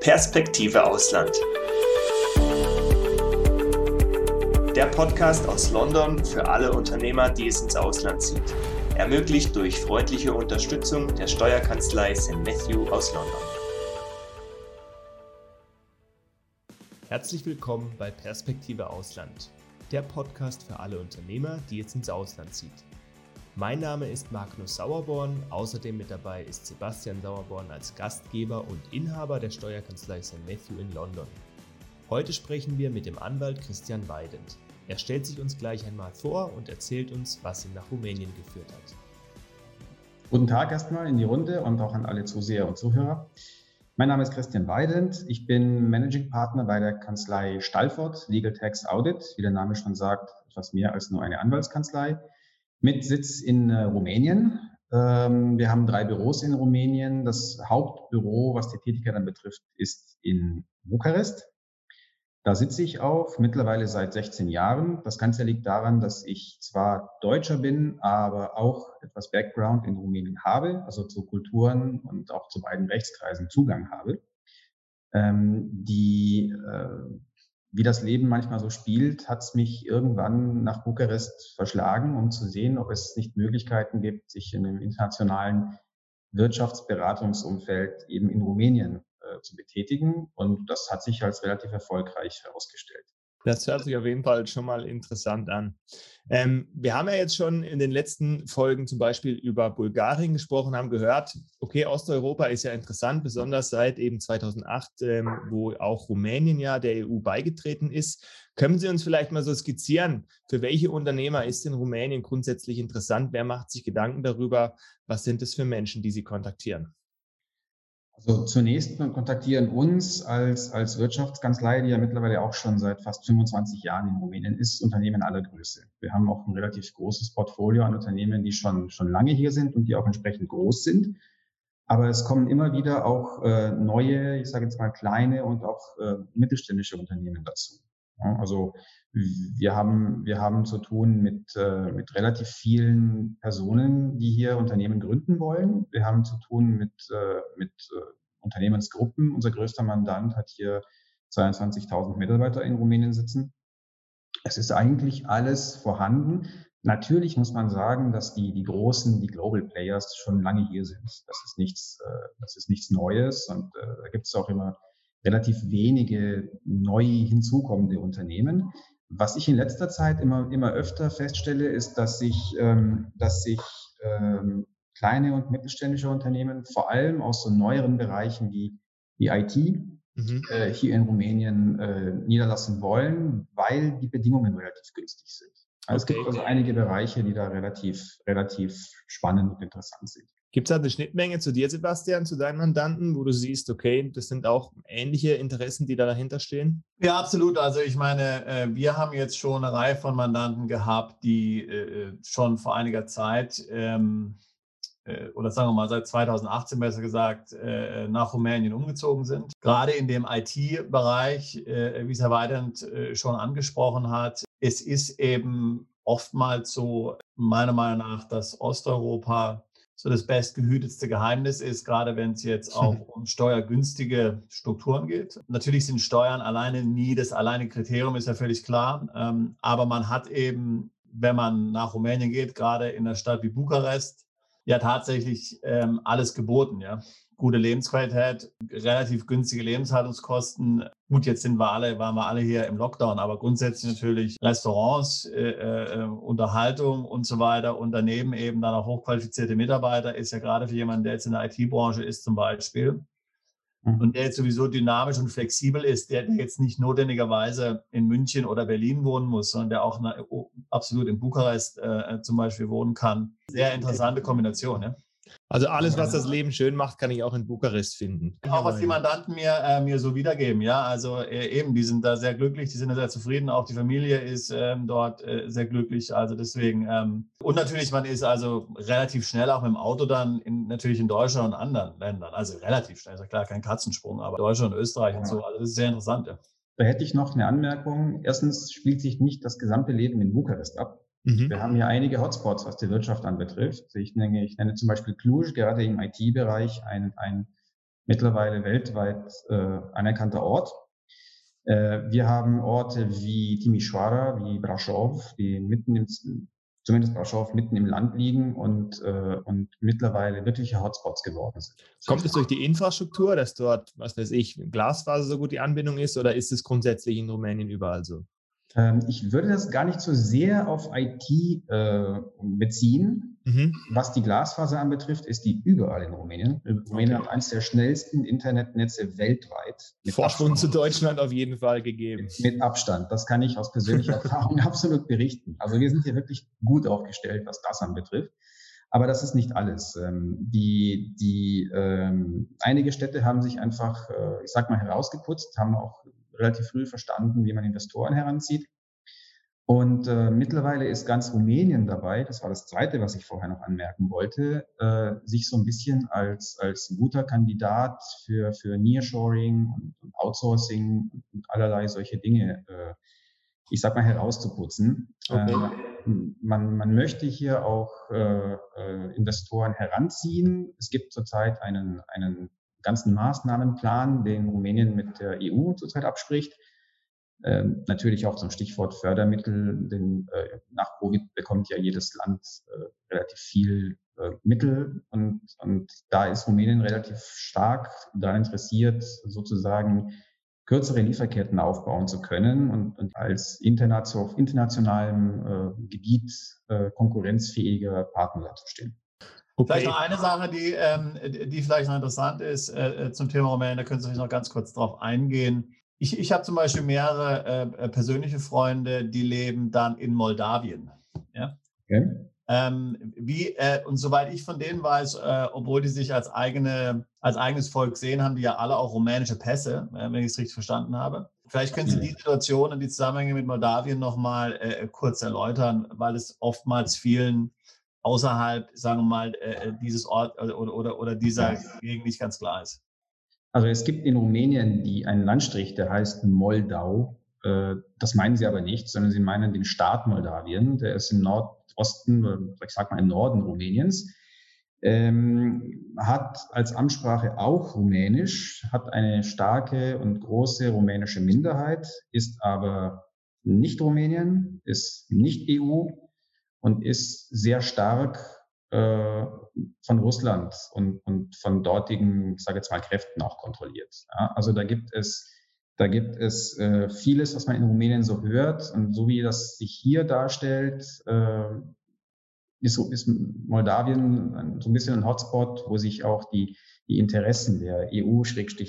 Perspektive Ausland. Der Podcast aus London für alle Unternehmer, die es ins Ausland zieht. Ermöglicht durch freundliche Unterstützung der Steuerkanzlei St. Matthew aus London. Herzlich willkommen bei Perspektive Ausland, der Podcast für alle Unternehmer, die es ins Ausland zieht. Mein Name ist Magnus Sauerborn, außerdem mit dabei ist Sebastian Sauerborn als Gastgeber und Inhaber der Steuerkanzlei St. Matthew in London. Heute sprechen wir mit dem Anwalt Christian Weidend. Er stellt sich uns gleich einmal vor und erzählt uns, was ihn nach Rumänien geführt hat. Guten Tag erstmal in die Runde und auch an alle Zuseher und Zuhörer. Mein Name ist Christian Weidend. Ich bin Managing Partner bei der Kanzlei Stalford Legal Tax Audit. Wie der Name schon sagt, etwas mehr als nur eine Anwaltskanzlei mit Sitz in äh, Rumänien. Ähm, wir haben drei Büros in Rumänien. Das Hauptbüro, was die Tätigkeit dann betrifft, ist in Bukarest. Da sitze ich auch mittlerweile seit 16 Jahren. Das Ganze liegt daran, dass ich zwar Deutscher bin, aber auch etwas Background in Rumänien habe, also zu Kulturen und auch zu beiden Rechtskreisen Zugang habe. Ähm, die äh, wie das Leben manchmal so spielt, hat es mich irgendwann nach Bukarest verschlagen, um zu sehen, ob es nicht Möglichkeiten gibt, sich in einem internationalen Wirtschaftsberatungsumfeld eben in Rumänien äh, zu betätigen. Und das hat sich als relativ erfolgreich herausgestellt. Das hört sich auf jeden Fall schon mal interessant an. Ähm, wir haben ja jetzt schon in den letzten Folgen zum Beispiel über Bulgarien gesprochen, haben gehört, okay, Osteuropa ist ja interessant, besonders seit eben 2008, ähm, wo auch Rumänien ja der EU beigetreten ist. Können Sie uns vielleicht mal so skizzieren, für welche Unternehmer ist in Rumänien grundsätzlich interessant? Wer macht sich Gedanken darüber? Was sind es für Menschen, die Sie kontaktieren? Also zunächst kontaktieren uns als, als Wirtschaftskanzlei, die ja mittlerweile auch schon seit fast 25 Jahren in Rumänien ist, Unternehmen aller Größe. Wir haben auch ein relativ großes Portfolio an Unternehmen, die schon, schon lange hier sind und die auch entsprechend groß sind. Aber es kommen immer wieder auch äh, neue, ich sage jetzt mal kleine und auch äh, mittelständische Unternehmen dazu. Ja, also wir haben, wir haben zu tun mit, äh, mit relativ vielen Personen, die hier Unternehmen gründen wollen. Wir haben zu tun mit, äh, mit äh, Unternehmensgruppen. Unser größter Mandant hat hier 22.000 Mitarbeiter in Rumänien sitzen. Es ist eigentlich alles vorhanden. Natürlich muss man sagen, dass die, die großen, die Global Players schon lange hier sind. Das ist nichts, äh, das ist nichts Neues und äh, da gibt es auch immer relativ wenige neu hinzukommende Unternehmen. Was ich in letzter Zeit immer, immer öfter feststelle, ist, dass sich, ähm, dass sich ähm, kleine und mittelständische Unternehmen vor allem aus so neueren Bereichen wie, wie IT mhm. äh, hier in Rumänien äh, niederlassen wollen, weil die Bedingungen relativ günstig sind. Also okay. Es gibt also einige Bereiche, die da relativ, relativ spannend und interessant sind. Gibt es da eine Schnittmenge zu dir, Sebastian, zu deinen Mandanten, wo du siehst, okay, das sind auch ähnliche Interessen, die da dahinter stehen? Ja, absolut. Also ich meine, äh, wir haben jetzt schon eine Reihe von Mandanten gehabt, die äh, schon vor einiger Zeit ähm, äh, oder sagen wir mal seit 2018 besser gesagt nach Rumänien umgezogen sind. Gerade in dem IT-Bereich, wie es Herr Weidand schon angesprochen hat, es ist eben oftmals so, meiner Meinung nach, dass Osteuropa so das bestgehütetste Geheimnis ist, gerade wenn es jetzt auch um steuergünstige Strukturen geht. Natürlich sind Steuern alleine nie das alleine Kriterium, ist ja völlig klar. Ähm, aber man hat eben, wenn man nach Rumänien geht, gerade in einer Stadt wie Bukarest, ja tatsächlich ähm, alles geboten. Ja gute Lebensqualität, relativ günstige Lebenshaltungskosten. Gut, jetzt sind wir alle, waren wir alle hier im Lockdown, aber grundsätzlich natürlich Restaurants, äh, äh, Unterhaltung und so weiter und daneben eben dann auch hochqualifizierte Mitarbeiter ist ja gerade für jemanden, der jetzt in der IT-Branche ist zum Beispiel mhm. und der jetzt sowieso dynamisch und flexibel ist, der, jetzt nicht notwendigerweise in München oder Berlin wohnen muss, sondern der auch eine, absolut in Bukarest äh, zum Beispiel wohnen kann. Sehr interessante Kombination. Ja? Also alles, was das Leben schön macht, kann ich auch in Bukarest finden. Auch was die Mandanten mir, äh, mir so wiedergeben, ja. Also äh, eben, die sind da sehr glücklich, die sind da sehr zufrieden. Auch die Familie ist ähm, dort äh, sehr glücklich. Also deswegen. Ähm, und natürlich, man ist also relativ schnell auch mit dem Auto dann in, natürlich in Deutschland und anderen Ländern. Also relativ schnell, ist ja klar, kein Katzensprung, aber Deutschland und Österreich ja. und so. Also das ist sehr interessant, ja. Da hätte ich noch eine Anmerkung. Erstens spielt sich nicht das gesamte Leben in Bukarest ab. Mhm. Wir haben hier einige Hotspots, was die Wirtschaft anbetrifft. Ich nenne, ich nenne zum Beispiel Cluj, gerade im IT-Bereich, ein, ein mittlerweile weltweit äh, anerkannter Ort. Äh, wir haben Orte wie Timișoara, wie Brașov, die mitten im, zumindest Brașov mitten im Land liegen und, äh, und mittlerweile wirkliche Hotspots geworden sind. Kommt es durch die Infrastruktur, dass dort, was weiß ich, Glasfaser so gut die Anbindung ist oder ist es grundsätzlich in Rumänien überall so? Ähm, ich würde das gar nicht so sehr auf IT äh, beziehen. Mhm. Was die Glasfaser anbetrifft, ist die überall in Rumänien. Rumänien okay. hat eines der schnellsten Internetnetze weltweit. Vorsprung zu Deutschland auf jeden Fall gegeben. Mit Abstand. Das kann ich aus persönlicher Erfahrung absolut berichten. Also wir sind hier wirklich gut aufgestellt, was das anbetrifft. Aber das ist nicht alles. Ähm, die, die, ähm, einige Städte haben sich einfach, äh, ich sag mal, herausgeputzt, haben auch relativ früh verstanden, wie man Investoren heranzieht. Und äh, mittlerweile ist ganz Rumänien dabei, das war das Zweite, was ich vorher noch anmerken wollte, äh, sich so ein bisschen als, als guter Kandidat für, für Nearshoring und, und Outsourcing und allerlei solche Dinge, äh, ich sag mal, herauszuputzen. Okay. Äh, man, man möchte hier auch äh, äh, Investoren heranziehen. Es gibt zurzeit einen, einen ganzen Maßnahmenplan, den Rumänien mit der EU zurzeit abspricht. Ähm, natürlich auch zum Stichwort Fördermittel, denn äh, nach Covid bekommt ja jedes Land äh, relativ viel äh, Mittel und, und da ist Rumänien relativ stark daran interessiert, sozusagen kürzere Lieferketten aufbauen zu können und, und als international, auf internationalem äh, Gebiet äh, konkurrenzfähiger Partner zu stehen. Okay. Vielleicht noch eine Sache, die, ähm, die vielleicht noch interessant ist äh, äh zum Thema Rumänien, da können Sie noch ganz kurz drauf eingehen. Ich, ich habe zum Beispiel mehrere äh, äh, persönliche Freunde, die leben dann in Moldawien. Ja? Okay. Ähm, wie, äh, und soweit ich von denen weiß, äh, obwohl die sich als, eigene, als eigenes Volk sehen, haben die ja alle auch rumänische Pässe, wenn ich es richtig verstanden habe. Vielleicht können Sie die Situation und die Zusammenhänge mit Moldawien nochmal äh, kurz erläutern, weil es oftmals vielen außerhalb, sagen wir mal, äh, äh dieses Ort oder, oder, oder dieser Gegend nicht ganz klar ist? Also es gibt in Rumänien die, einen Landstrich, der heißt Moldau. Äh, das meinen sie aber nicht, sondern sie meinen den Staat Moldawien. Der ist im Nordosten, ich sag mal im Norden Rumäniens. Ähm, hat als Amtssprache auch Rumänisch, hat eine starke und große rumänische Minderheit, ist aber nicht Rumänien, ist nicht EU und ist sehr stark äh, von Russland und, und von dortigen, ich sage jetzt mal, Kräften auch kontrolliert. Ja, also da gibt es, da gibt es äh, vieles, was man in Rumänien so hört und so wie das sich hier darstellt, äh, ist, ist Moldawien so ein bisschen ein Hotspot, wo sich auch die, die Interessen der EU,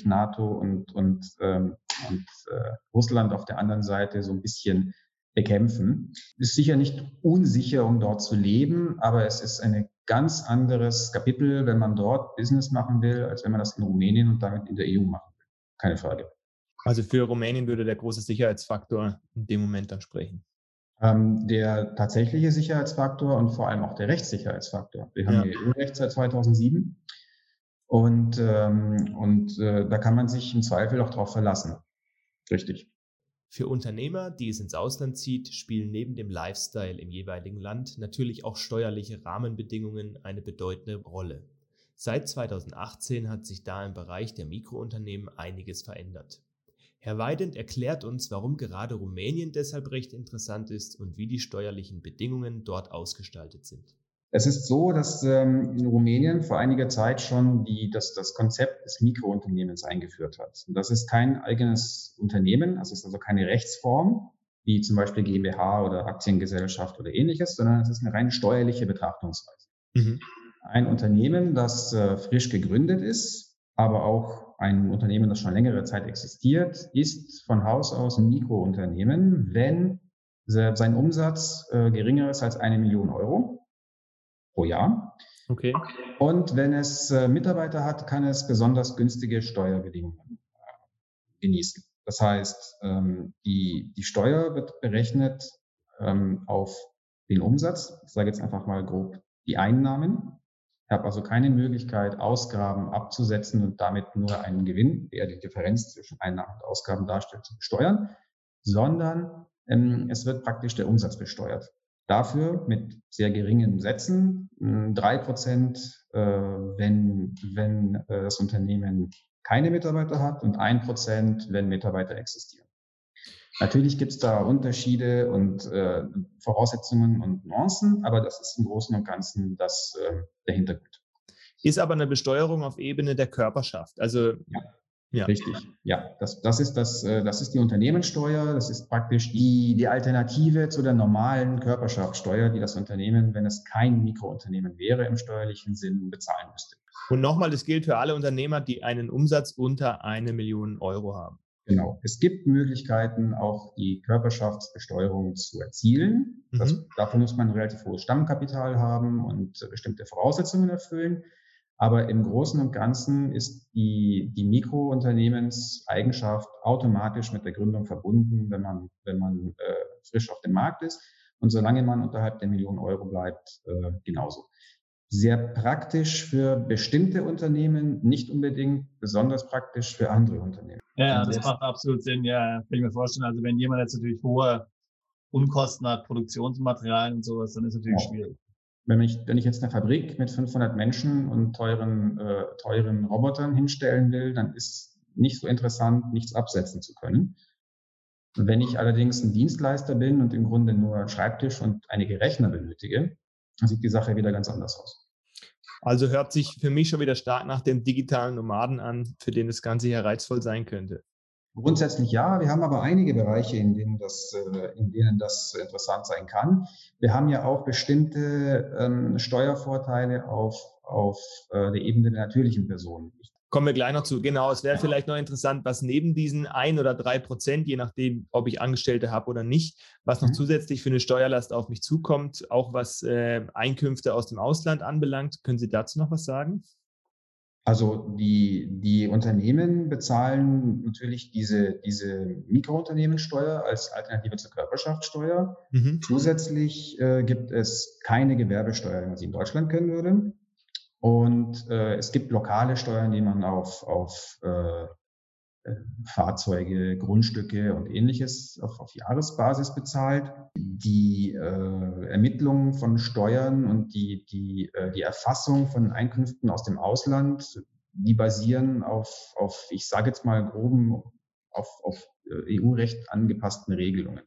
NATO und, und, ähm, und äh, Russland auf der anderen Seite so ein bisschen bekämpfen. Ist sicher nicht unsicher, um dort zu leben, aber es ist ein ganz anderes Kapitel, wenn man dort Business machen will, als wenn man das in Rumänien und damit in der EU machen will. Keine Frage. Also für Rumänien würde der große Sicherheitsfaktor in dem Moment dann sprechen. Ähm, der tatsächliche Sicherheitsfaktor und vor allem auch der Rechtssicherheitsfaktor. Wir haben ja. EU-Recht seit 2007 und, ähm, und äh, da kann man sich im Zweifel auch drauf verlassen. Richtig. Für Unternehmer, die es ins Ausland zieht, spielen neben dem Lifestyle im jeweiligen Land natürlich auch steuerliche Rahmenbedingungen eine bedeutende Rolle. Seit 2018 hat sich da im Bereich der Mikrounternehmen einiges verändert. Herr Weidend erklärt uns, warum gerade Rumänien deshalb recht interessant ist und wie die steuerlichen Bedingungen dort ausgestaltet sind. Es ist so, dass ähm, in Rumänien vor einiger Zeit schon die, das, das Konzept des Mikrounternehmens eingeführt hat. Und das ist kein eigenes Unternehmen, also es ist also keine Rechtsform, wie zum Beispiel GmbH oder Aktiengesellschaft oder ähnliches, sondern es ist eine rein steuerliche Betrachtungsweise. Mhm. Ein Unternehmen, das äh, frisch gegründet ist, aber auch ein Unternehmen, das schon längere Zeit existiert, ist von Haus aus ein Mikrounternehmen, wenn sein Umsatz äh, geringer ist als eine Million Euro pro Jahr. Okay. Und wenn es äh, Mitarbeiter hat, kann es besonders günstige Steuerbedingungen äh, genießen. Das heißt, ähm, die, die Steuer wird berechnet ähm, auf den Umsatz. Ich sage jetzt einfach mal grob die Einnahmen. Ich habe also keine Möglichkeit, Ausgaben abzusetzen und damit nur einen Gewinn, der die Differenz zwischen Einnahmen und Ausgaben darstellt, zu besteuern, sondern ähm, es wird praktisch der Umsatz besteuert. Dafür mit sehr geringen Sätzen, drei Prozent, äh, wenn, wenn äh, das Unternehmen keine Mitarbeiter hat und ein Prozent, wenn Mitarbeiter existieren. Natürlich gibt es da Unterschiede und äh, Voraussetzungen und Nuancen, aber das ist im Großen und Ganzen das, äh, der Hintergrund. Ist aber eine Besteuerung auf Ebene der Körperschaft. Also ja. Ja. Richtig. Ja, das, das, ist das, äh, das ist die Unternehmenssteuer. Das ist praktisch die, die Alternative zu der normalen Körperschaftssteuer, die das Unternehmen, wenn es kein Mikrounternehmen wäre, im steuerlichen Sinn bezahlen müsste. Und nochmal, das gilt für alle Unternehmer, die einen Umsatz unter eine Million Euro haben. Genau. Es gibt Möglichkeiten, auch die Körperschaftsbesteuerung zu erzielen. Das, mhm. Dafür muss man ein relativ hohes Stammkapital haben und bestimmte Voraussetzungen erfüllen. Aber im Großen und Ganzen ist die, die Mikrounternehmenseigenschaft automatisch mit der Gründung verbunden, wenn man, wenn man äh, frisch auf dem Markt ist. Und solange man unterhalb der Million Euro bleibt, äh, genauso. Sehr praktisch für bestimmte Unternehmen, nicht unbedingt besonders praktisch für andere Unternehmen. Ja, das macht absolut Sinn. Ja, kann ich mir vorstellen. Also wenn jemand jetzt natürlich hohe Unkosten hat, Produktionsmaterialien und sowas, dann ist es natürlich ja. schwierig. Wenn ich, wenn ich jetzt eine Fabrik mit 500 Menschen und teuren, äh, teuren Robotern hinstellen will, dann ist nicht so interessant, nichts absetzen zu können. Wenn ich allerdings ein Dienstleister bin und im Grunde nur einen Schreibtisch und einige Rechner benötige, dann sieht die Sache wieder ganz anders aus. Also hört sich für mich schon wieder stark nach dem digitalen Nomaden an, für den das Ganze hier reizvoll sein könnte. Grundsätzlich ja. Wir haben aber einige Bereiche, in denen das, äh, in denen das interessant sein kann. Wir haben ja auch bestimmte ähm, Steuervorteile auf, auf äh, der Ebene der natürlichen Personen. Kommen wir gleich noch zu. Genau, es wäre vielleicht noch interessant, was neben diesen ein oder drei Prozent, je nachdem, ob ich Angestellte habe oder nicht, was noch mhm. zusätzlich für eine Steuerlast auf mich zukommt, auch was äh, Einkünfte aus dem Ausland anbelangt. Können Sie dazu noch was sagen? Also die, die Unternehmen bezahlen natürlich diese, diese Mikrounternehmenssteuer als Alternative zur Körperschaftssteuer. Mhm. Zusätzlich äh, gibt es keine Gewerbesteuer, wie man sie in Deutschland kennen würde. Und äh, es gibt lokale Steuern, die man auf, auf äh, Fahrzeuge, Grundstücke und ähnliches auf, auf Jahresbasis bezahlt. Die äh, Ermittlung von Steuern und die, die, äh, die Erfassung von Einkünften aus dem Ausland, die basieren auf, auf ich sage jetzt mal groben, auf, auf äh, EU-Recht angepassten Regelungen.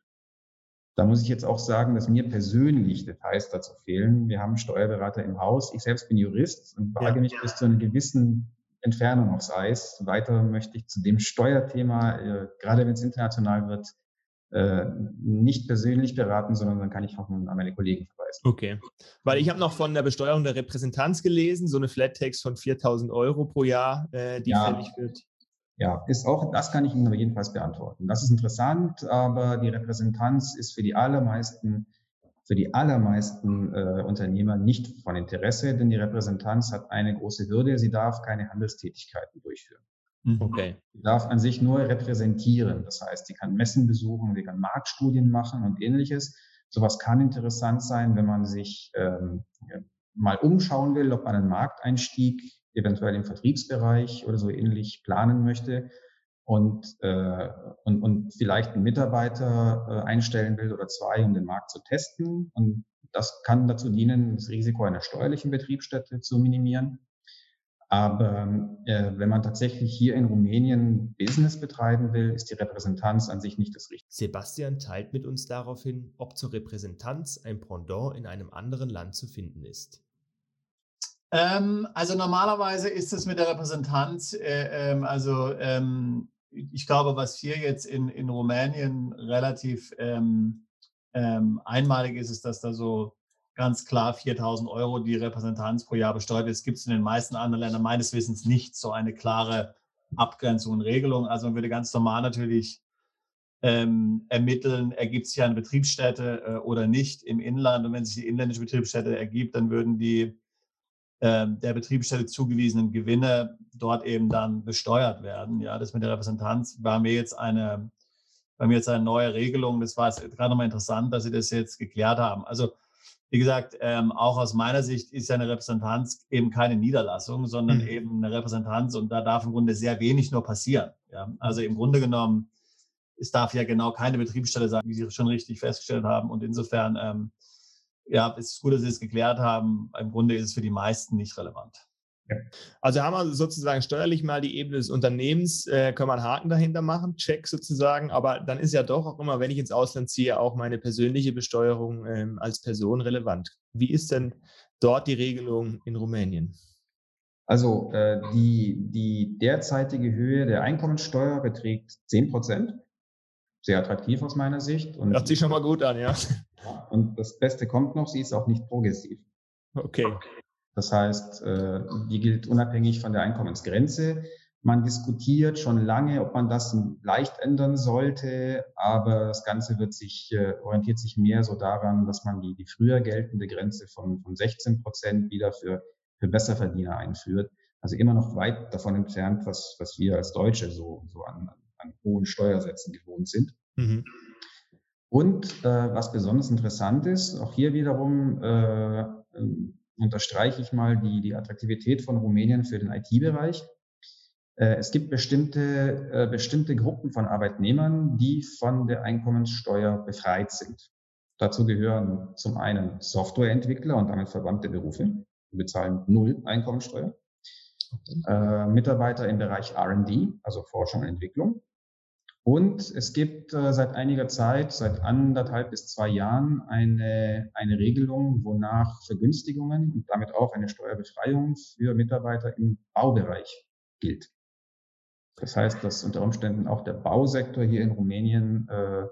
Da muss ich jetzt auch sagen, dass mir persönlich Details dazu fehlen. Wir haben Steuerberater im Haus. Ich selbst bin Jurist und wage mich bis zu einem gewissen Entfernung aufs Eis. Weiter möchte ich zu dem Steuerthema, äh, gerade wenn es international wird, äh, nicht persönlich beraten, sondern dann kann ich auch an meine Kollegen verweisen. Okay, weil ich habe noch von der Besteuerung der Repräsentanz gelesen, so eine Flat Tax von 4.000 Euro pro Jahr, äh, die ja. fällig wird. Ja, ist auch, das kann ich Ihnen aber jedenfalls beantworten. Das ist interessant, aber die Repräsentanz ist für die allermeisten für die allermeisten äh, Unternehmer nicht von Interesse, denn die Repräsentanz hat eine große Hürde. Sie darf keine Handelstätigkeiten durchführen. Mhm. Okay. Sie darf an sich nur repräsentieren. Das heißt, sie kann Messen besuchen, sie kann Marktstudien machen und ähnliches. Sowas kann interessant sein, wenn man sich ähm, mal umschauen will, ob man einen Markteinstieg eventuell im Vertriebsbereich oder so ähnlich planen möchte und, äh, und, und vielleicht einen Mitarbeiter äh, einstellen will oder zwei, um den Markt zu testen. Und das kann dazu dienen, das Risiko einer steuerlichen Betriebsstätte zu minimieren. Aber äh, wenn man tatsächlich hier in Rumänien Business betreiben will, ist die Repräsentanz an sich nicht das Richtige. Sebastian teilt mit uns daraufhin, ob zur Repräsentanz ein Pendant in einem anderen Land zu finden ist. Ähm, also normalerweise ist es mit der Repräsentanz, äh, ähm, also ähm, ich glaube, was hier jetzt in, in Rumänien relativ ähm, ähm, einmalig ist, ist, dass da so ganz klar 4000 Euro die Repräsentanz pro Jahr besteuert. Gibt es in den meisten anderen Ländern meines Wissens nicht so eine klare Abgrenzung und Regelung. Also man würde ganz normal natürlich ähm, ermitteln, ergibt sich eine Betriebsstätte äh, oder nicht im Inland. Und wenn sich die inländische Betriebsstätte ergibt, dann würden die der Betriebsstätte zugewiesenen Gewinne dort eben dann besteuert werden. Ja, das mit der Repräsentanz war mir jetzt eine, bei mir jetzt eine neue Regelung. Das war gerade nochmal interessant, dass Sie das jetzt geklärt haben. Also wie gesagt, ähm, auch aus meiner Sicht ist ja eine Repräsentanz eben keine Niederlassung, sondern mhm. eben eine Repräsentanz und da darf im Grunde sehr wenig nur passieren. Ja? Also im Grunde genommen, es darf ja genau keine Betriebsstätte sein, wie Sie schon richtig festgestellt haben. Und insofern ähm, ja, es ist gut, dass Sie es geklärt haben. Im Grunde ist es für die meisten nicht relevant. Also haben wir sozusagen steuerlich mal die Ebene des Unternehmens, äh, kann man einen Haken dahinter machen, Check sozusagen, aber dann ist ja doch auch immer, wenn ich ins Ausland ziehe, auch meine persönliche Besteuerung ähm, als Person relevant. Wie ist denn dort die Regelung in Rumänien? Also äh, die, die derzeitige Höhe der Einkommensteuer beträgt 10 Prozent. Sehr attraktiv aus meiner Sicht. Und Hört sich schon mal gut an, ja. Und das Beste kommt noch, sie ist auch nicht progressiv. Okay. Das heißt, äh, die gilt unabhängig von der Einkommensgrenze. Man diskutiert schon lange, ob man das leicht ändern sollte, aber das Ganze wird sich, äh, orientiert sich mehr so daran, dass man die, die früher geltende Grenze von, von 16 Prozent wieder für, für Besserverdiener einführt. Also immer noch weit davon entfernt, was, was wir als Deutsche so, so an, an hohen Steuersätzen gewohnt sind. Mhm. Und äh, was besonders interessant ist, auch hier wiederum äh, ähm, unterstreiche ich mal die, die Attraktivität von Rumänien für den IT-Bereich. Äh, es gibt bestimmte, äh, bestimmte Gruppen von Arbeitnehmern, die von der Einkommenssteuer befreit sind. Dazu gehören zum einen Softwareentwickler und damit verwandte Berufe, die bezahlen null Einkommensteuer. Okay. Äh, Mitarbeiter im Bereich R&D, also Forschung und Entwicklung. Und es gibt äh, seit einiger Zeit, seit anderthalb bis zwei Jahren, eine, eine Regelung, wonach Vergünstigungen und damit auch eine Steuerbefreiung für Mitarbeiter im Baubereich gilt. Das heißt, dass unter Umständen auch der Bausektor hier in Rumänien äh,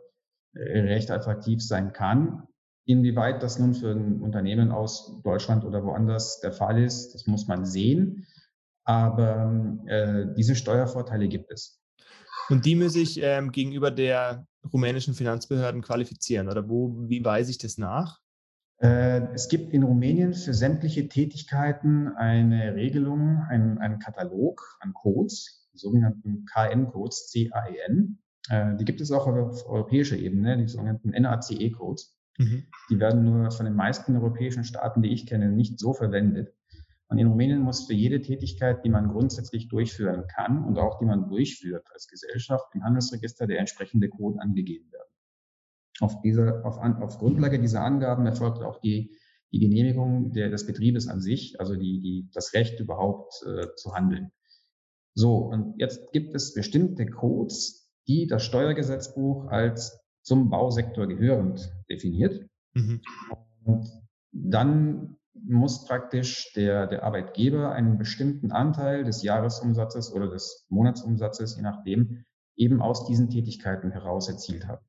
recht attraktiv sein kann. Inwieweit das nun für ein Unternehmen aus Deutschland oder woanders der Fall ist, das muss man sehen. Aber äh, diese Steuervorteile gibt es. Und die muss ich ähm, gegenüber der rumänischen Finanzbehörden qualifizieren oder wo, wie weise ich das nach? Äh, es gibt in Rumänien für sämtliche Tätigkeiten eine Regelung, einen, einen Katalog an Codes, die sogenannten KN-Codes, C-A-E-N. Äh, die gibt es auch auf europäischer Ebene, die sogenannten NACE-Codes. Mhm. Die werden nur von den meisten europäischen Staaten, die ich kenne, nicht so verwendet. Und in Rumänien muss für jede Tätigkeit, die man grundsätzlich durchführen kann und auch die man durchführt als Gesellschaft im Handelsregister der entsprechende Code angegeben werden. Auf, dieser, auf, auf Grundlage dieser Angaben erfolgt auch die, die Genehmigung der, des Betriebes an sich, also die, die, das Recht überhaupt äh, zu handeln. So, und jetzt gibt es bestimmte Codes, die das Steuergesetzbuch als zum Bausektor gehörend definiert. Mhm. Und dann muss praktisch der, der Arbeitgeber einen bestimmten Anteil des Jahresumsatzes oder des Monatsumsatzes, je nachdem, eben aus diesen Tätigkeiten heraus erzielt haben.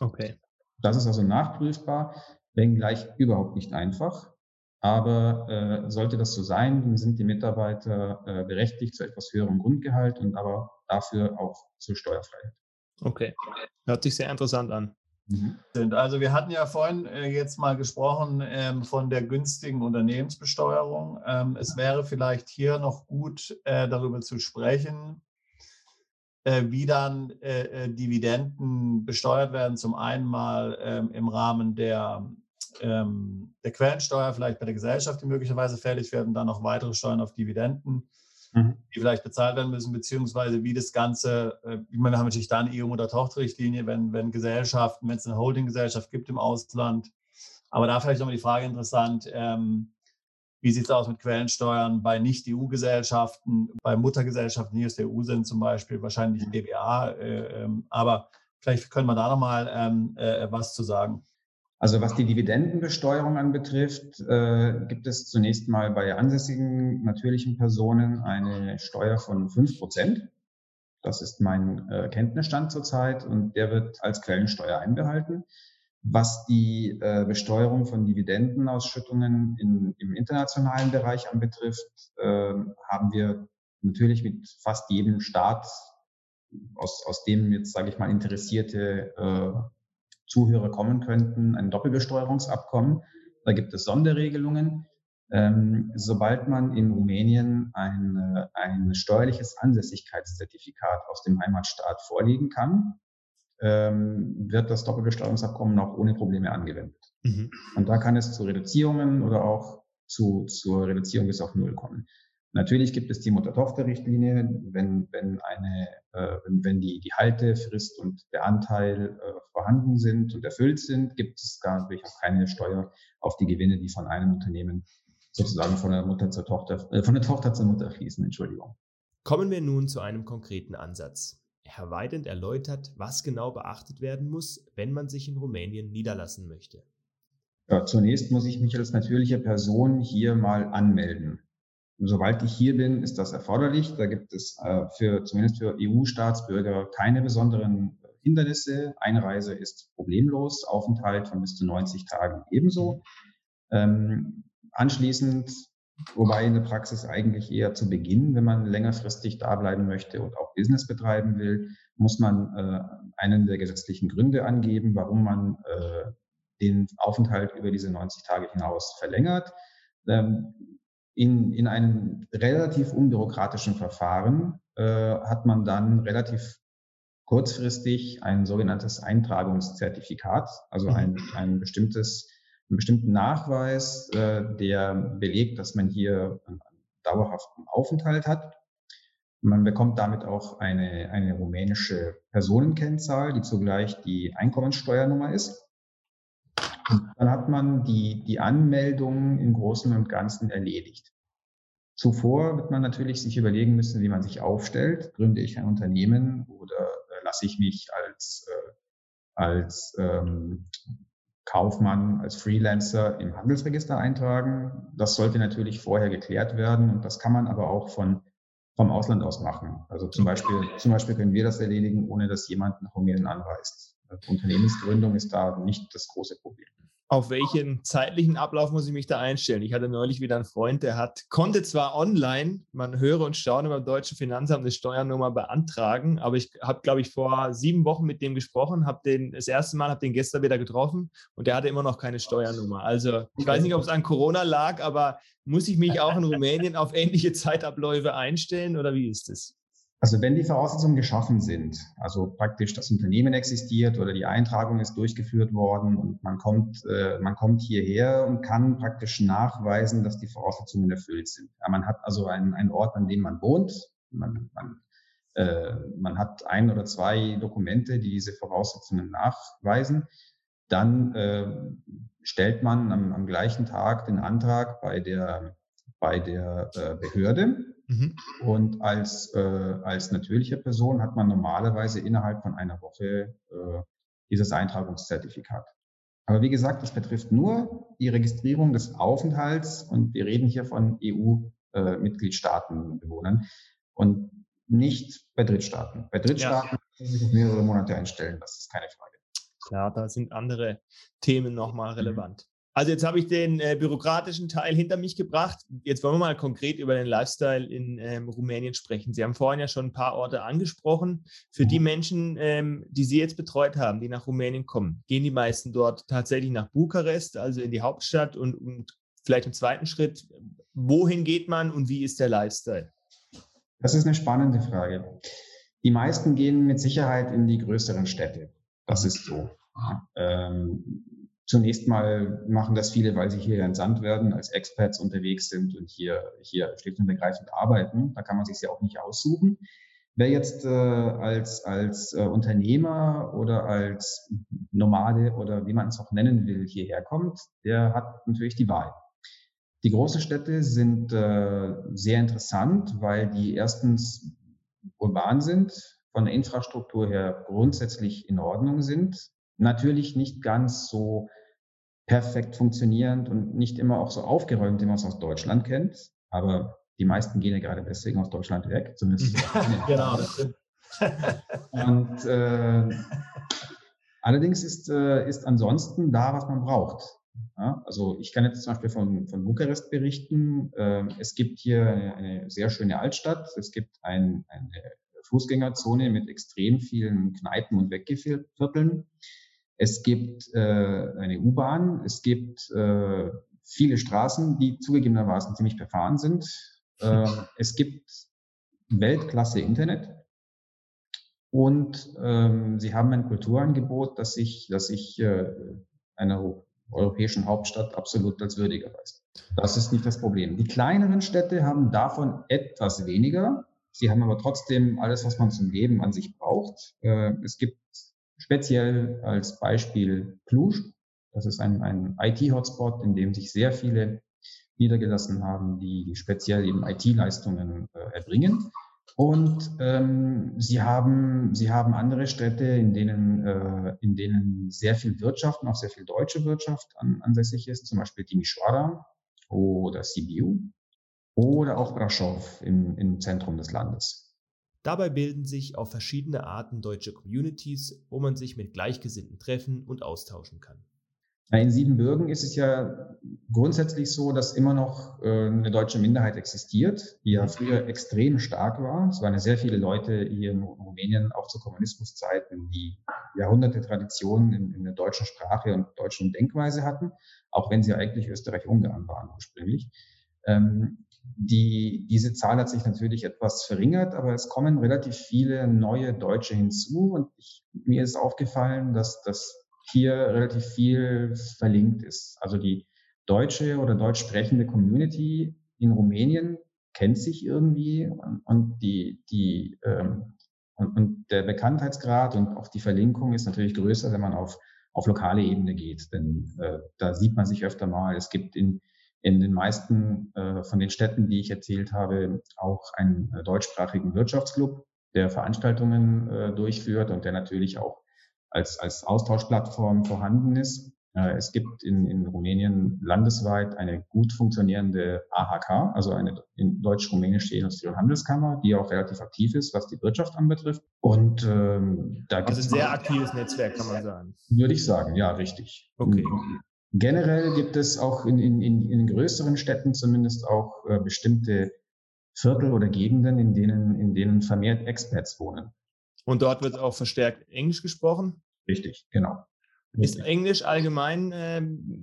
Okay. Das ist also nachprüfbar, wenngleich überhaupt nicht einfach. Aber äh, sollte das so sein, dann sind die Mitarbeiter äh, berechtigt zu etwas höherem Grundgehalt und aber dafür auch zur Steuerfreiheit. Okay. Hört sich sehr interessant an. Mhm. sind. Also wir hatten ja vorhin äh, jetzt mal gesprochen ähm, von der günstigen Unternehmensbesteuerung. Ähm, es wäre vielleicht hier noch gut, äh, darüber zu sprechen, äh, wie dann Dividenden besteuert werden. Zum einen mal ähm, im Rahmen der, der Quellensteuer, vielleicht bei der Gesellschaft, die möglicherweise fällig werden, dann noch weitere Steuern auf Dividenden mhm. die vielleicht bezahlt werden müssen, beziehungsweise wie das Ganze, äh, ich meine, wir haben natürlich dann EU- oder Tochterrichtlinie, wenn, wenn Gesellschaften, wenn es eine Holdinggesellschaft gibt im Ausland. Aber da vielleicht nochmal die Frage interessant, ähm, wie sieht es aus mit Quellensteuern bei Nicht-EU-Gesellschaften, bei Muttergesellschaften, die aus der EU sind zum Beispiel, wahrscheinlich in DBA, äh, ähm, aber vielleicht können wir da nochmal ähm, äh, was zu sagen. Also was die Dividendenbesteuerung anbetrifft, äh, gibt es zunächst mal bei ansässigen natürlichen Personen eine Steuer von fünf Prozent. Das ist mein äh, Kenntnisstand zurzeit und der wird als Quellensteuer einbehalten. Was die äh, Besteuerung von Dividendenausschüttungen in, im internationalen Bereich anbetrifft, äh, haben wir natürlich mit fast jedem Staat, aus, aus dem jetzt, sage ich mal, interessierte äh, Zuhörer kommen könnten, ein Doppelbesteuerungsabkommen. Da gibt es Sonderregelungen. Ähm, sobald man in Rumänien ein, ein steuerliches Ansässigkeitszertifikat aus dem Heimatstaat vorlegen kann, ähm, wird das Doppelbesteuerungsabkommen auch ohne Probleme angewendet. Mhm. Und da kann es zu Reduzierungen oder auch zu, zur Reduzierung bis auf Null kommen. Natürlich gibt es die Mutter-Tochter-Richtlinie, wenn, wenn, eine, äh, wenn die, die Haltefrist und der Anteil äh, vorhanden sind und erfüllt sind, gibt es da natürlich auch keine Steuer auf die Gewinne, die von einem Unternehmen sozusagen von der Mutter zur Tochter, äh, von der Tochter zur Mutter fließen, Entschuldigung. Kommen wir nun zu einem konkreten Ansatz. Herr Weidend erläutert, was genau beachtet werden muss, wenn man sich in Rumänien niederlassen möchte. Ja, zunächst muss ich mich als natürliche Person hier mal anmelden. Sobald ich hier bin, ist das erforderlich. Da gibt es äh, für, zumindest für EU-Staatsbürger keine besonderen Hindernisse. Einreise ist problemlos, Aufenthalt von bis zu 90 Tagen ebenso. Ähm, anschließend, wobei in der Praxis eigentlich eher zu Beginn, wenn man längerfristig da bleiben möchte und auch Business betreiben will, muss man äh, einen der gesetzlichen Gründe angeben, warum man äh, den Aufenthalt über diese 90 Tage hinaus verlängert. Ähm, in, in einem relativ unbürokratischen Verfahren äh, hat man dann relativ kurzfristig ein sogenanntes Eintragungszertifikat, also ein, mhm. ein bestimmtes, einen bestimmten Nachweis, äh, der belegt, dass man hier einen dauerhaften Aufenthalt hat. Man bekommt damit auch eine, eine rumänische Personenkennzahl, die zugleich die Einkommenssteuernummer ist. Dann hat man die, die Anmeldung im Großen und Ganzen erledigt. Zuvor wird man natürlich sich überlegen müssen, wie man sich aufstellt. Gründe ich ein Unternehmen oder äh, lasse ich mich als, äh, als ähm, Kaufmann, als Freelancer im Handelsregister eintragen? Das sollte natürlich vorher geklärt werden und das kann man aber auch von, vom Ausland aus machen. Also zum Beispiel, zum Beispiel können wir das erledigen, ohne dass jemand nach Rumänien anreist. Unternehmensgründung ist da nicht das große Problem auf welchen zeitlichen Ablauf muss ich mich da einstellen? Ich hatte neulich wieder einen Freund, der hat, konnte zwar online, man höre und staune beim deutschen Finanzamt eine Steuernummer beantragen, aber ich habe, glaube ich, vor sieben Wochen mit dem gesprochen, habe den das erste Mal, habe den gestern wieder getroffen und der hatte immer noch keine Steuernummer. Also ich weiß nicht, ob es an Corona lag, aber muss ich mich auch in Rumänien auf ähnliche Zeitabläufe einstellen oder wie ist es? Also wenn die Voraussetzungen geschaffen sind, also praktisch das Unternehmen existiert oder die Eintragung ist durchgeführt worden und man kommt, äh, man kommt hierher und kann praktisch nachweisen, dass die Voraussetzungen erfüllt sind. Ja, man hat also einen, einen Ort, an dem man wohnt, man, man, äh, man hat ein oder zwei Dokumente, die diese Voraussetzungen nachweisen. Dann äh, stellt man am, am gleichen Tag den Antrag bei der, bei der äh, Behörde Mhm. Und als, äh, als natürliche Person hat man normalerweise innerhalb von einer Woche äh, dieses Eintragungszertifikat. Aber wie gesagt, das betrifft nur die Registrierung des Aufenthalts und wir reden hier von EU-Mitgliedstaatenbewohnern äh, und nicht bei Drittstaaten. Bei Drittstaaten ja. können sich auf mehrere Monate einstellen, das ist keine Frage. Klar, da sind andere Themen nochmal mhm. relevant. Also jetzt habe ich den äh, bürokratischen Teil hinter mich gebracht. Jetzt wollen wir mal konkret über den Lifestyle in ähm, Rumänien sprechen. Sie haben vorhin ja schon ein paar Orte angesprochen. Für die. Menschen, ähm, die Sie jetzt betreut haben, die nach Rumänien kommen, gehen die meisten dort tatsächlich nach Bukarest, also in die Hauptstadt und, und vielleicht im zweiten Schritt, wohin geht man und wie ist der Lifestyle? Das ist eine spannende Frage. Die meisten gehen mit Sicherheit in die größeren Städte. Das ist so. Ähm, Zunächst mal machen das viele, weil sie hier entsandt werden, als Experts unterwegs sind und hier, hier schlicht und ergreifend arbeiten. Da kann man sich ja auch nicht aussuchen. Wer jetzt äh, als, als äh, Unternehmer oder als Nomade oder wie man es auch nennen will, hierher kommt, der hat natürlich die Wahl. Die großen Städte sind äh, sehr interessant, weil die erstens urban sind, von der Infrastruktur her grundsätzlich in Ordnung sind, natürlich nicht ganz so perfekt funktionierend und nicht immer auch so aufgeräumt, wie man es aus Deutschland kennt. Aber die meisten gehen ja gerade deswegen aus Deutschland weg, zumindest. genau, das stimmt. und äh, allerdings ist, äh, ist ansonsten da, was man braucht. Ja, also ich kann jetzt zum Beispiel von, von Bukarest berichten. Äh, es gibt hier eine, eine, sehr schöne Altstadt. Es gibt ein, eine Fußgängerzone mit extrem vielen Kneipen und Weggevierteln. Es gibt äh, eine U-Bahn, es gibt äh, viele Straßen, die zugegebenermaßen ziemlich befahren sind. Äh, es gibt Weltklasse Internet und ähm, sie haben ein Kulturangebot, das sich, das sich äh, einer europäischen Hauptstadt absolut als würdig erweist. Das ist nicht das Problem. Die kleineren Städte haben davon etwas weniger. Sie haben aber trotzdem alles, was man zum Leben an sich braucht. Äh, es gibt Speziell als Beispiel Cluj. Das ist ein, ein IT-Hotspot, in dem sich sehr viele niedergelassen haben, die speziell eben IT-Leistungen äh, erbringen. Und ähm, sie haben sie haben andere Städte, in denen äh, in denen sehr viel Wirtschaft und auch sehr viel deutsche Wirtschaft an, ansässig ist, zum Beispiel Timișoara oder Sibiu oder auch Brașov im, im Zentrum des Landes. Dabei bilden sich auf verschiedene Arten deutsche Communities, wo man sich mit Gleichgesinnten treffen und austauschen kann. In Siebenbürgen ist es ja grundsätzlich so, dass immer noch äh, eine deutsche Minderheit existiert, die ja früher extrem stark war. Es waren ja sehr viele Leute hier in Rumänien, auch zu Kommunismuszeiten, die Jahrhunderte Traditionen in, in der deutschen Sprache und deutschen Denkweise hatten, auch wenn sie eigentlich Österreich-Ungarn waren ursprünglich. Ähm, die, diese Zahl hat sich natürlich etwas verringert, aber es kommen relativ viele neue Deutsche hinzu und ich, mir ist aufgefallen, dass das hier relativ viel verlinkt ist. Also die deutsche oder deutsch sprechende Community in Rumänien kennt sich irgendwie und, und die, die ähm, und, und der Bekanntheitsgrad und auch die Verlinkung ist natürlich größer, wenn man auf, auf lokale Ebene geht. Denn äh, da sieht man sich öfter mal. Es gibt in, in den meisten äh, von den Städten, die ich erzählt habe, auch einen äh, deutschsprachigen Wirtschaftsclub, der Veranstaltungen äh, durchführt und der natürlich auch als, als Austauschplattform vorhanden ist. Äh, es gibt in, in Rumänien landesweit eine gut funktionierende AHK, also eine in deutsch-rumänische Industrie- und Handelskammer, die auch relativ aktiv ist, was die Wirtschaft anbetrifft. Und ähm, da also ein sehr aktives Netzwerk, kann man sagen. Würde ich sagen, ja, richtig. Okay. Generell gibt es auch in, in, in, größeren Städten zumindest auch äh, bestimmte Viertel oder Gegenden, in denen, in denen vermehrt Expats wohnen. Und dort wird auch verstärkt Englisch gesprochen? Richtig, genau. Ist Englisch allgemein äh,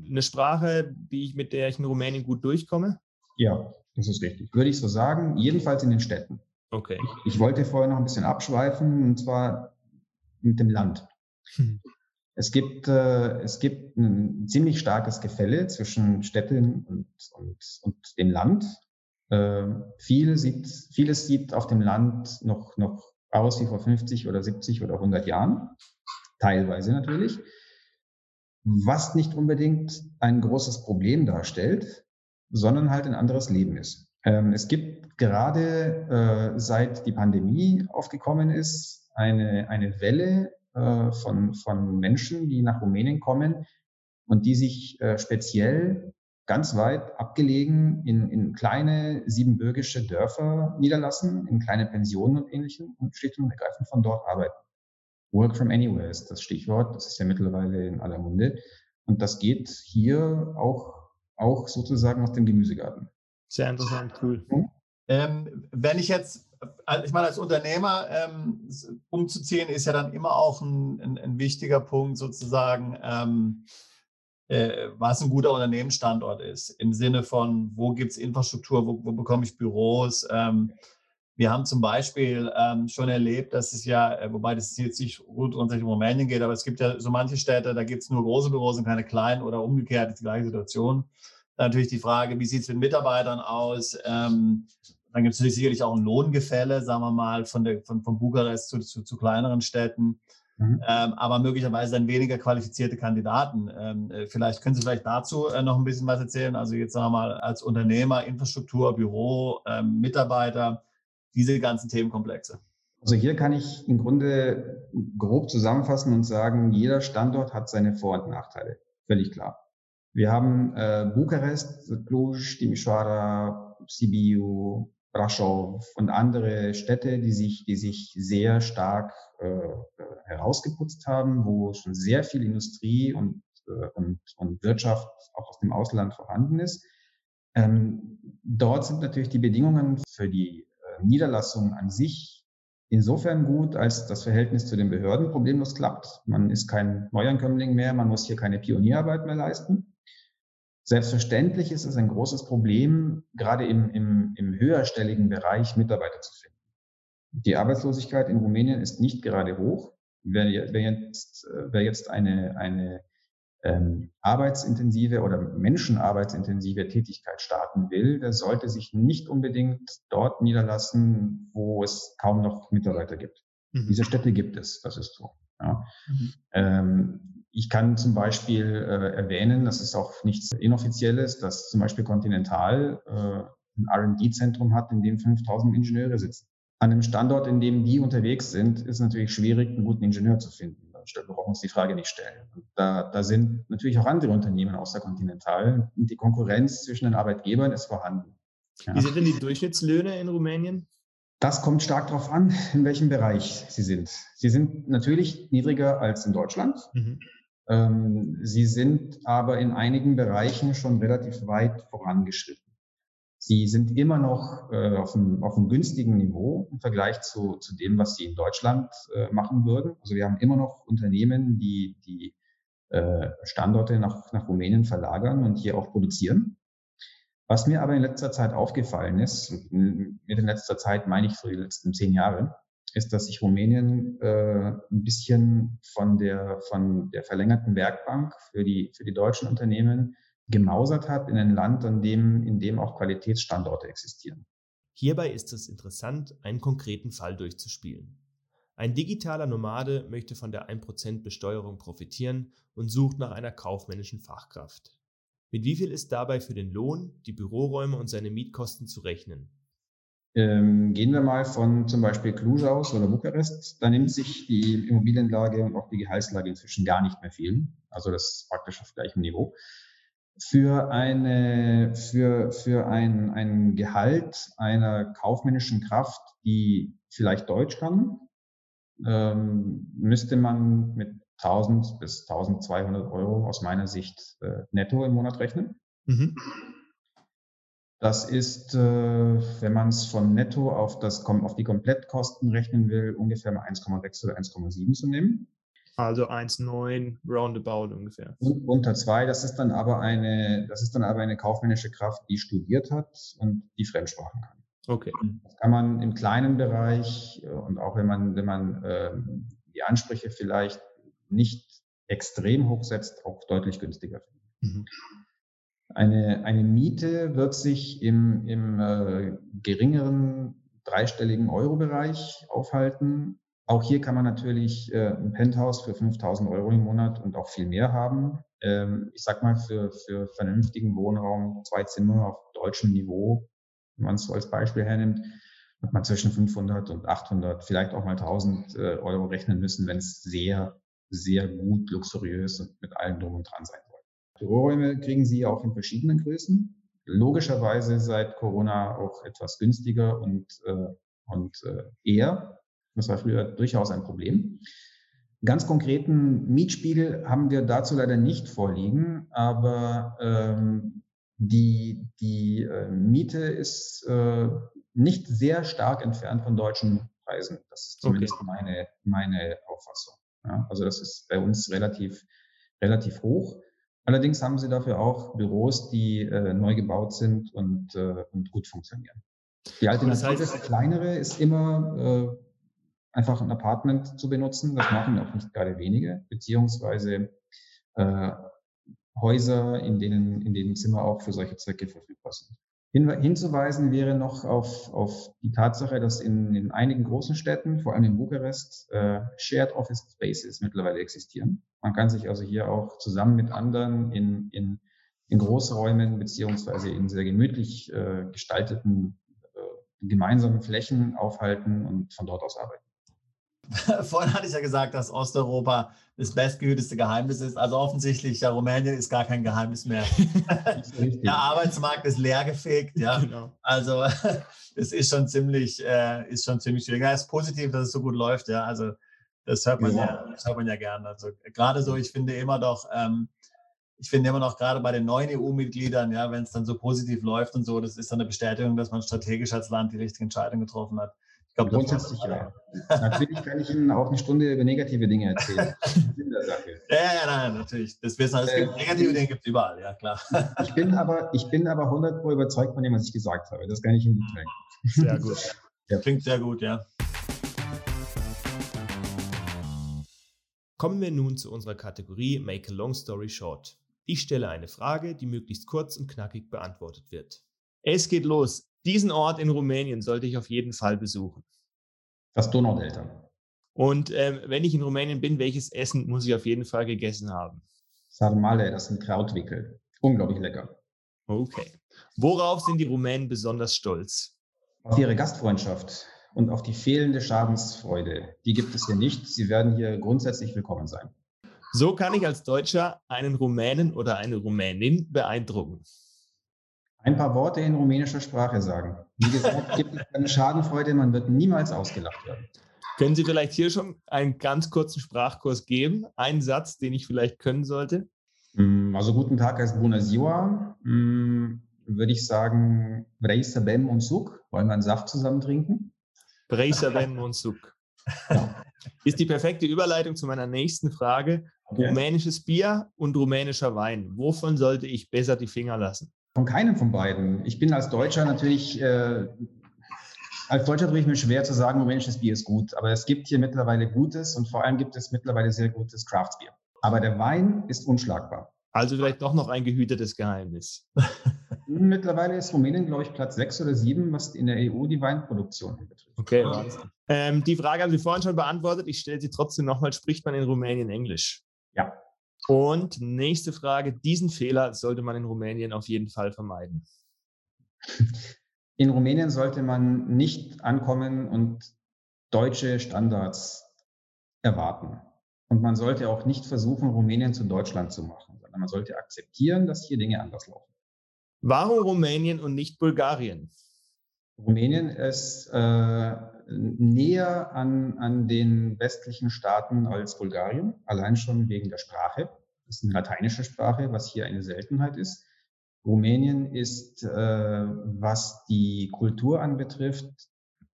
eine Sprache, die ich, mit der ich in Rumänien gut durchkomme? Ja, das ist richtig. Würde ich so sagen, jedenfalls in den Städten. Okay. Ich, ich wollte vorher noch ein bisschen abschweifen, und zwar mit dem Land. Hm. Es gibt, äh, es gibt ein ziemlich starkes Gefälle zwischen Städten und, und, und dem Land. Äh, viel sieht, vieles sieht auf dem Land noch, noch aus wie vor 50 oder 70 oder 100 Jahren, teilweise natürlich, was nicht unbedingt ein großes Problem darstellt, sondern halt ein anderes Leben ist. Ähm, es gibt gerade äh, seit die Pandemie aufgekommen ist, eine, eine Welle äh, von, von Menschen, die nach Rumänien kommen und die sich äh, speziell ganz weit abgelegen in, in kleine siebenbürgische Dörfer niederlassen, in kleine Pensionen und ähnlichem und schlicht und ergreifend von dort arbeiten. Work from anywhere ist das Stichwort. Das ist ja mittlerweile in aller Munde. Und das geht hier auch, auch sozusagen aus dem Gemüsegarten. Sehr interessant, cool. Hm? Ähm, wenn ich jetzt, ich meine, als Unternehmer ähm, umzuziehen, ist ja dann immer auch ein, ein, ein wichtiger Punkt sozusagen. Ähm, äh, was ein guter Unternehmensstandort ist. Im Sinne von, wo gibt es Infrastruktur, wo, wo, bekomme ich Büros. Ähm, wir haben zum Beispiel ähm, schon erlebt, dass es ja, äh, wobei das jetzt nicht gut grundsätzlich um Rumänien geht, aber es gibt ja so manche Städte, da gibt es nur große Büros und keine kleinen oder umgekehrt, die gleiche Situation. Natürlich die Frage, wie sieht es mit Mitarbeitern aus? Ähm, dann gibt es natürlich sicherlich auch ein Lohngefälle, sagen wir mal, von, der, von, von Bukarest zu, zu, zu kleineren Städten. Mhm. Ähm, aber möglicherweise dann weniger qualifizierte Kandidaten. Ähm, äh, vielleicht können Sie vielleicht dazu äh, noch ein bisschen was erzählen. Also jetzt sagen wir mal als Unternehmer, Infrastruktur, Büro, ähm, Mitarbeiter, diese ganzen Themenkomplexe. Also hier kann ich im Grunde grob zusammenfassen und sagen, jeder Standort hat seine Vor- und Nachteile. Völlig klar. Wir haben äh, Bukarest, Cluj, Timișoara, Sibiu, Brașov und andere Städte, die sich, die sich sehr stark äh, herausgeputzt haben, wo schon sehr viel Industrie und, äh, und, und Wirtschaft auch aus dem Ausland vorhanden ist. Ähm, dort sind natürlich die Bedingungen für die äh, Niederlassung an sich insofern gut, als das Verhältnis zu den Behörden problemlos klappt. Man ist kein Neuankömmling mehr, man muss hier keine Pionierarbeit mehr leisten. Selbstverständlich ist es ein großes Problem, gerade im, im, im höherstelligen Bereich Mitarbeiter zu finden. Die Arbeitslosigkeit in Rumänien ist nicht gerade hoch. Wer, wer jetzt, wer jetzt eine, eine ähm, arbeitsintensive oder menschenarbeitsintensive Tätigkeit starten will, der sollte sich nicht unbedingt dort niederlassen, wo es kaum noch Mitarbeiter gibt. Mhm. Diese Städte gibt es, das ist so. Ja. Mhm. Ähm, ich kann zum Beispiel äh, erwähnen, das ist auch nichts Inoffizielles, dass zum Beispiel Continental äh, ein RD-Zentrum hat, in dem 5000 Ingenieure sitzen. An einem Standort, in dem die unterwegs sind, ist natürlich schwierig, einen guten Ingenieur zu finden. Da brauchen wir uns die Frage nicht stellen. Da, da, sind natürlich auch andere Unternehmen außer Continental. Und die Konkurrenz zwischen den Arbeitgebern ist vorhanden. Ja. Wie sind denn die Durchschnittslöhne in Rumänien? Das kommt stark darauf an, in welchem Bereich sie sind. Sie sind natürlich niedriger als in Deutschland. Mhm. Ähm, sie sind aber in einigen Bereichen schon relativ weit vorangeschritten. Sie sind immer noch äh, auf, einem, auf einem günstigen Niveau im Vergleich zu, zu dem, was sie in Deutschland äh, machen würden. Also wir haben immer noch Unternehmen, die die äh, Standorte nach, nach Rumänien verlagern und hier auch produzieren. Was mir aber in letzter Zeit aufgefallen ist, mit in letzter Zeit meine ich so die letzten zehn Jahre, ist, dass sich Rumänien äh, ein bisschen von der, von der verlängerten Werkbank für die, für die deutschen Unternehmen gemausert hat in ein Land, in dem, in dem auch Qualitätsstandorte existieren. Hierbei ist es interessant, einen konkreten Fall durchzuspielen. Ein digitaler Nomade möchte von der 1% Besteuerung profitieren und sucht nach einer kaufmännischen Fachkraft. Mit wie viel ist dabei für den Lohn, die Büroräume und seine Mietkosten zu rechnen? Ähm, gehen wir mal von zum Beispiel Cluj aus oder Bukarest. Da nimmt sich die Immobilienlage und auch die Gehaltslage inzwischen gar nicht mehr viel. Also das ist praktisch auf gleichem Niveau. Für, eine, für, für ein, ein Gehalt einer kaufmännischen Kraft, die vielleicht Deutsch kann, ähm, müsste man mit 1000 bis 1200 Euro aus meiner Sicht äh, netto im Monat rechnen. Mhm. Das ist, äh, wenn man es von netto auf, das, auf die Komplettkosten rechnen will, ungefähr mal 1,6 oder 1,7 zu nehmen. Also 1,9 roundabout ungefähr. Und unter 2, das ist dann aber eine, das ist dann aber eine kaufmännische Kraft, die studiert hat und die Fremdsprachen kann. Okay. Das kann man im kleinen Bereich äh, und auch wenn man, wenn man äh, die Ansprüche vielleicht nicht extrem hoch setzt, auch deutlich günstiger finden. Mhm. Eine, eine Miete wird sich im, im äh, geringeren dreistelligen Euro-Bereich aufhalten. Auch hier kann man natürlich äh, ein Penthouse für 5000 Euro im Monat und auch viel mehr haben. Ähm, ich sag mal, für, für vernünftigen Wohnraum, zwei Zimmer auf deutschem Niveau, wenn man es so als Beispiel hernimmt, wird man zwischen 500 und 800, vielleicht auch mal 1000 äh, Euro rechnen müssen, wenn es sehr sehr gut, luxuriös und mit allem drum und dran sein soll. Büroräume kriegen Sie auch in verschiedenen Größen. Logischerweise seit Corona auch etwas günstiger und, äh, und äh, eher. Das war früher durchaus ein Problem. Ganz konkreten Mietspiegel haben wir dazu leider nicht vorliegen, aber ähm, die, die äh, Miete ist äh, nicht sehr stark entfernt von deutschen Preisen. Das ist zumindest okay. meine, meine Auffassung. Ja, also das ist bei uns relativ, relativ hoch. Allerdings haben sie dafür auch Büros, die äh, neu gebaut sind und, äh, und gut funktionieren. Die Alternative das heißt, kleinere ist immer äh, einfach ein Apartment zu benutzen. Das machen auch nicht gerade wenige, beziehungsweise äh, Häuser, in denen, in denen Zimmer auch für solche Zwecke verfügbar sind. Hin, hinzuweisen wäre noch auf, auf die Tatsache, dass in, in einigen großen Städten, vor allem in Bukarest, äh, Shared Office Spaces mittlerweile existieren. Man kann sich also hier auch zusammen mit anderen in, in, in Großräumen beziehungsweise in sehr gemütlich äh, gestalteten äh, gemeinsamen Flächen aufhalten und von dort aus arbeiten. Vorhin hatte ich ja gesagt, dass Osteuropa das bestgehüteste Geheimnis ist. Also offensichtlich, ja, Rumänien ist gar kein Geheimnis mehr. Der Arbeitsmarkt ist leergefegt, ja. Genau. Also es ist schon ziemlich, äh, ist schon ziemlich schwierig. Ja, es ist positiv, dass es so gut läuft, ja. Also das hört man ja, ja das hört man ja gern. Also gerade so, ich finde immer doch, ähm, ich finde immer noch gerade bei den neuen EU-Mitgliedern, ja, wenn es dann so positiv läuft und so, das ist dann eine Bestätigung, dass man strategisch als Land die richtige Entscheidung getroffen hat. Ich glaube, grundsätzlich ja. natürlich kann ich Ihnen auch eine Stunde über negative Dinge erzählen. ja, ja, ja, nein, natürlich. Das wissen wir, es gibt äh, negative Dinge gibt es überall, ja klar. ich bin aber, ich bin aber 100 überzeugt von dem, was ich gesagt habe. Das kann ich Ihnen mitteilen. Sehr gut. Ja. Klingt sehr gut, ja. Kommen wir nun zu unserer Kategorie Make a Long Story Short. Ich stelle eine Frage, die möglichst kurz und knackig beantwortet wird. Es geht los. Diesen Ort in Rumänien sollte ich auf jeden Fall besuchen. Das Donaudelta. Und ähm, wenn ich in Rumänien bin, welches Essen muss ich auf jeden Fall gegessen haben? Sarmale, das sind Krautwickel. Unglaublich lecker. Okay. Worauf sind die Rumänen besonders stolz? Auf ihre Gastfreundschaft und auf die fehlende Schadensfreude. Die gibt es hier nicht. Sie werden hier grundsätzlich willkommen sein. So kann ich als Deutscher einen Rumänen oder eine Rumänin beeindrucken. Ein paar Worte in rumänischer Sprache sagen. Wie gesagt, gibt es keine Schadenfreude, man wird niemals ausgelacht werden. Können Sie vielleicht hier schon einen ganz kurzen Sprachkurs geben? Einen Satz, den ich vielleicht können sollte? Mm, also guten Tag heißt Bună ziua. Mm, würde ich sagen, Vrei să bem un suc? Wollen wir einen Saft zusammen trinken? Vrei să bem un suc. Ist die perfekte Überleitung zu meiner nächsten Frage. Okay. Rumänisches Bier und rumänischer Wein. Wovon sollte ich besser die Finger lassen? Von keinem von beiden. Ich bin als Deutscher natürlich, äh, als Deutscher tue ich mir schwer zu sagen, rumänisches Bier ist gut. Aber es gibt hier mittlerweile gutes und vor allem gibt es mittlerweile sehr gutes Craftsbier. Aber der Wein ist unschlagbar. Also vielleicht doch noch ein gehütetes Geheimnis. Mittlerweile ist Rumänien, glaube ich, Platz sechs oder sieben, was in der EU die Weinproduktion betrifft. Okay, Wahnsinn. Ähm, die Frage haben Sie vorhin schon beantwortet. Ich stelle sie trotzdem nochmal. Spricht man in Rumänien Englisch? Ja. Und nächste Frage. Diesen Fehler sollte man in Rumänien auf jeden Fall vermeiden. In Rumänien sollte man nicht ankommen und deutsche Standards erwarten. Und man sollte auch nicht versuchen, Rumänien zu Deutschland zu machen, sondern man sollte akzeptieren, dass hier Dinge anders laufen. Warum Rumänien und nicht Bulgarien? Rumänien ist äh, näher an, an den westlichen Staaten als Bulgarien, allein schon wegen der Sprache. Das ist eine lateinische Sprache, was hier eine Seltenheit ist. Rumänien ist, äh, was die Kultur anbetrifft,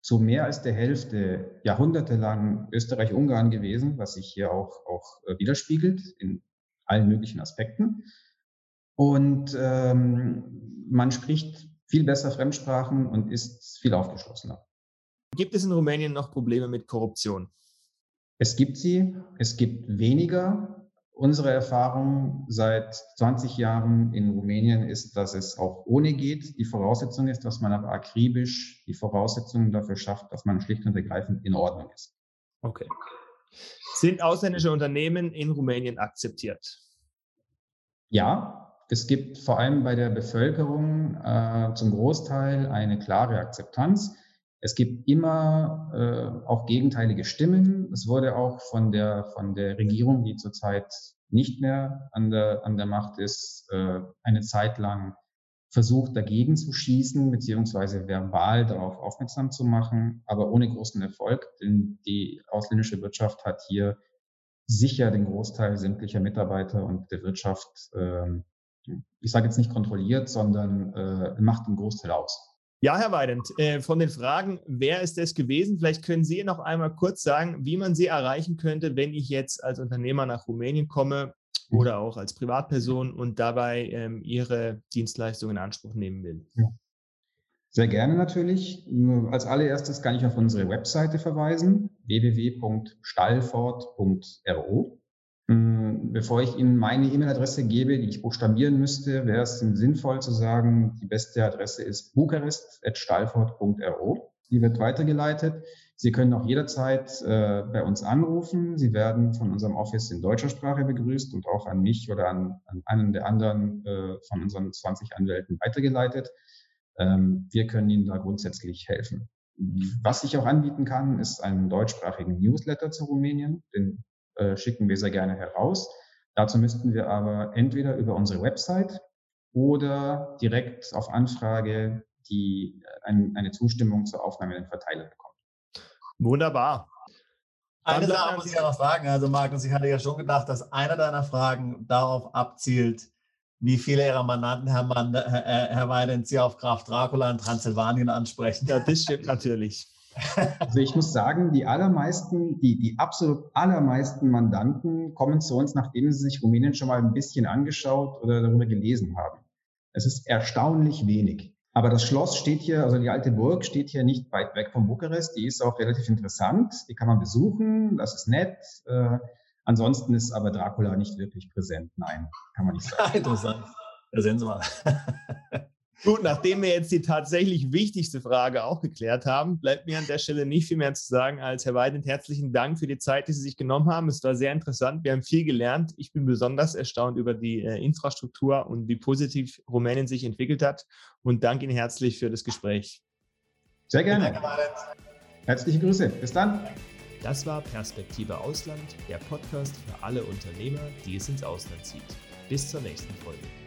zu mehr als der Hälfte jahrhundertelang Österreich-Ungarn gewesen, was sich hier auch, auch äh, widerspiegelt in allen möglichen Aspekten. Und ähm, man spricht viel besser Fremdsprachen und ist viel aufgeschlossener. Gibt es in Rumänien noch Probleme mit Korruption? Es gibt sie, es gibt weniger. Unsere Erfahrung seit 20 Jahren in Rumänien ist, dass es auch ohne geht. Die Voraussetzung ist, dass man aber akribisch die Voraussetzungen dafür schafft, dass man schlicht und ergreifend in Ordnung ist. Okay. Sind ausländische Unternehmen in Rumänien akzeptiert? Ja, es gibt vor allem bei der Bevölkerung äh, zum Großteil eine klare Akzeptanz. Es gibt immer äh, auch gegenteilige Stimmen. Es wurde auch von der, von der Regierung, die zurzeit nicht mehr an der, an der Macht ist, äh, eine Zeit lang versucht, dagegen zu schießen, beziehungsweise verbal darauf aufmerksam zu machen, aber ohne großen Erfolg, denn die ausländische Wirtschaft hat hier sicher den Großteil sämtlicher Mitarbeiter und der Wirtschaft, äh, ich sage jetzt nicht kontrolliert, sondern äh, macht einen Großteil aus. Ja, Herr Weidend, äh, von den Fragen, wer ist es gewesen? Vielleicht können Sie noch einmal kurz sagen, wie man Sie erreichen könnte, wenn ich jetzt als Unternehmer nach Rumänien komme mhm. oder auch als Privatperson und dabei ähm, Ihre Dienstleistungen in Anspruch nehmen will. Ja. Sehr gerne natürlich. Als allererstes kann ich auf unsere Webseite verweisen, www.stallfort.ro. Hm, bevor ich Ihnen meine E-Mail-Adresse gebe, die ich buchstabieren müsste, wäre es sinnvoll zu sagen, die beste Adresse ist bukarest.stallfort.ro. Die wird weitergeleitet. Sie können auch jederzeit äh, bei uns anrufen. Sie werden von unserem Office in deutscher Sprache begrüßt und auch an mich oder an, an einen der anderen äh, von unseren 20 Anwälten weitergeleitet. Ähm, wir können Ihnen da grundsätzlich helfen. Was ich auch anbieten kann, ist einen deutschsprachigen Newsletter zu Rumänien. Den äh, schicken wir sehr gerne heraus. Dazu müssten wir aber entweder über unsere Website oder direkt auf Anfrage die, äh, ein, eine Zustimmung zur Aufnahme in den Verteiler bekommen. Wunderbar. Eine Sache muss ich ja noch sagen. Also, Markus, ich hatte ja schon gedacht, dass einer deiner Fragen darauf abzielt, wie viele Ihrer Mandanten, Herr, Mann, Herr, Herr Weidens, Sie auf Graf Dracula in Transsilvanien ansprechen. Ja, das stimmt natürlich. Also ich muss sagen, die allermeisten, die, die absolut allermeisten Mandanten kommen zu uns, nachdem sie sich Rumänien schon mal ein bisschen angeschaut oder darüber gelesen haben. Es ist erstaunlich wenig. Aber das Schloss steht hier, also die alte Burg steht hier nicht weit weg von Bukarest. Die ist auch relativ interessant. Die kann man besuchen. Das ist nett. Äh, ansonsten ist aber Dracula nicht wirklich präsent. Nein, kann man nicht sagen. Interessant. Da sehen Sie mal. Gut, nachdem wir jetzt die tatsächlich wichtigste Frage auch geklärt haben, bleibt mir an der Stelle nicht viel mehr zu sagen als Herr Weidend, herzlichen Dank für die Zeit, die Sie sich genommen haben. Es war sehr interessant. Wir haben viel gelernt. Ich bin besonders erstaunt über die äh, Infrastruktur und wie positiv Rumänien sich entwickelt hat und danke Ihnen herzlich für das Gespräch. Sehr gerne. Herzliche Grüße. Bis dann. Das war Perspektive Ausland, der Podcast für alle Unternehmer, die es ins Ausland zieht. Bis zur nächsten Folge.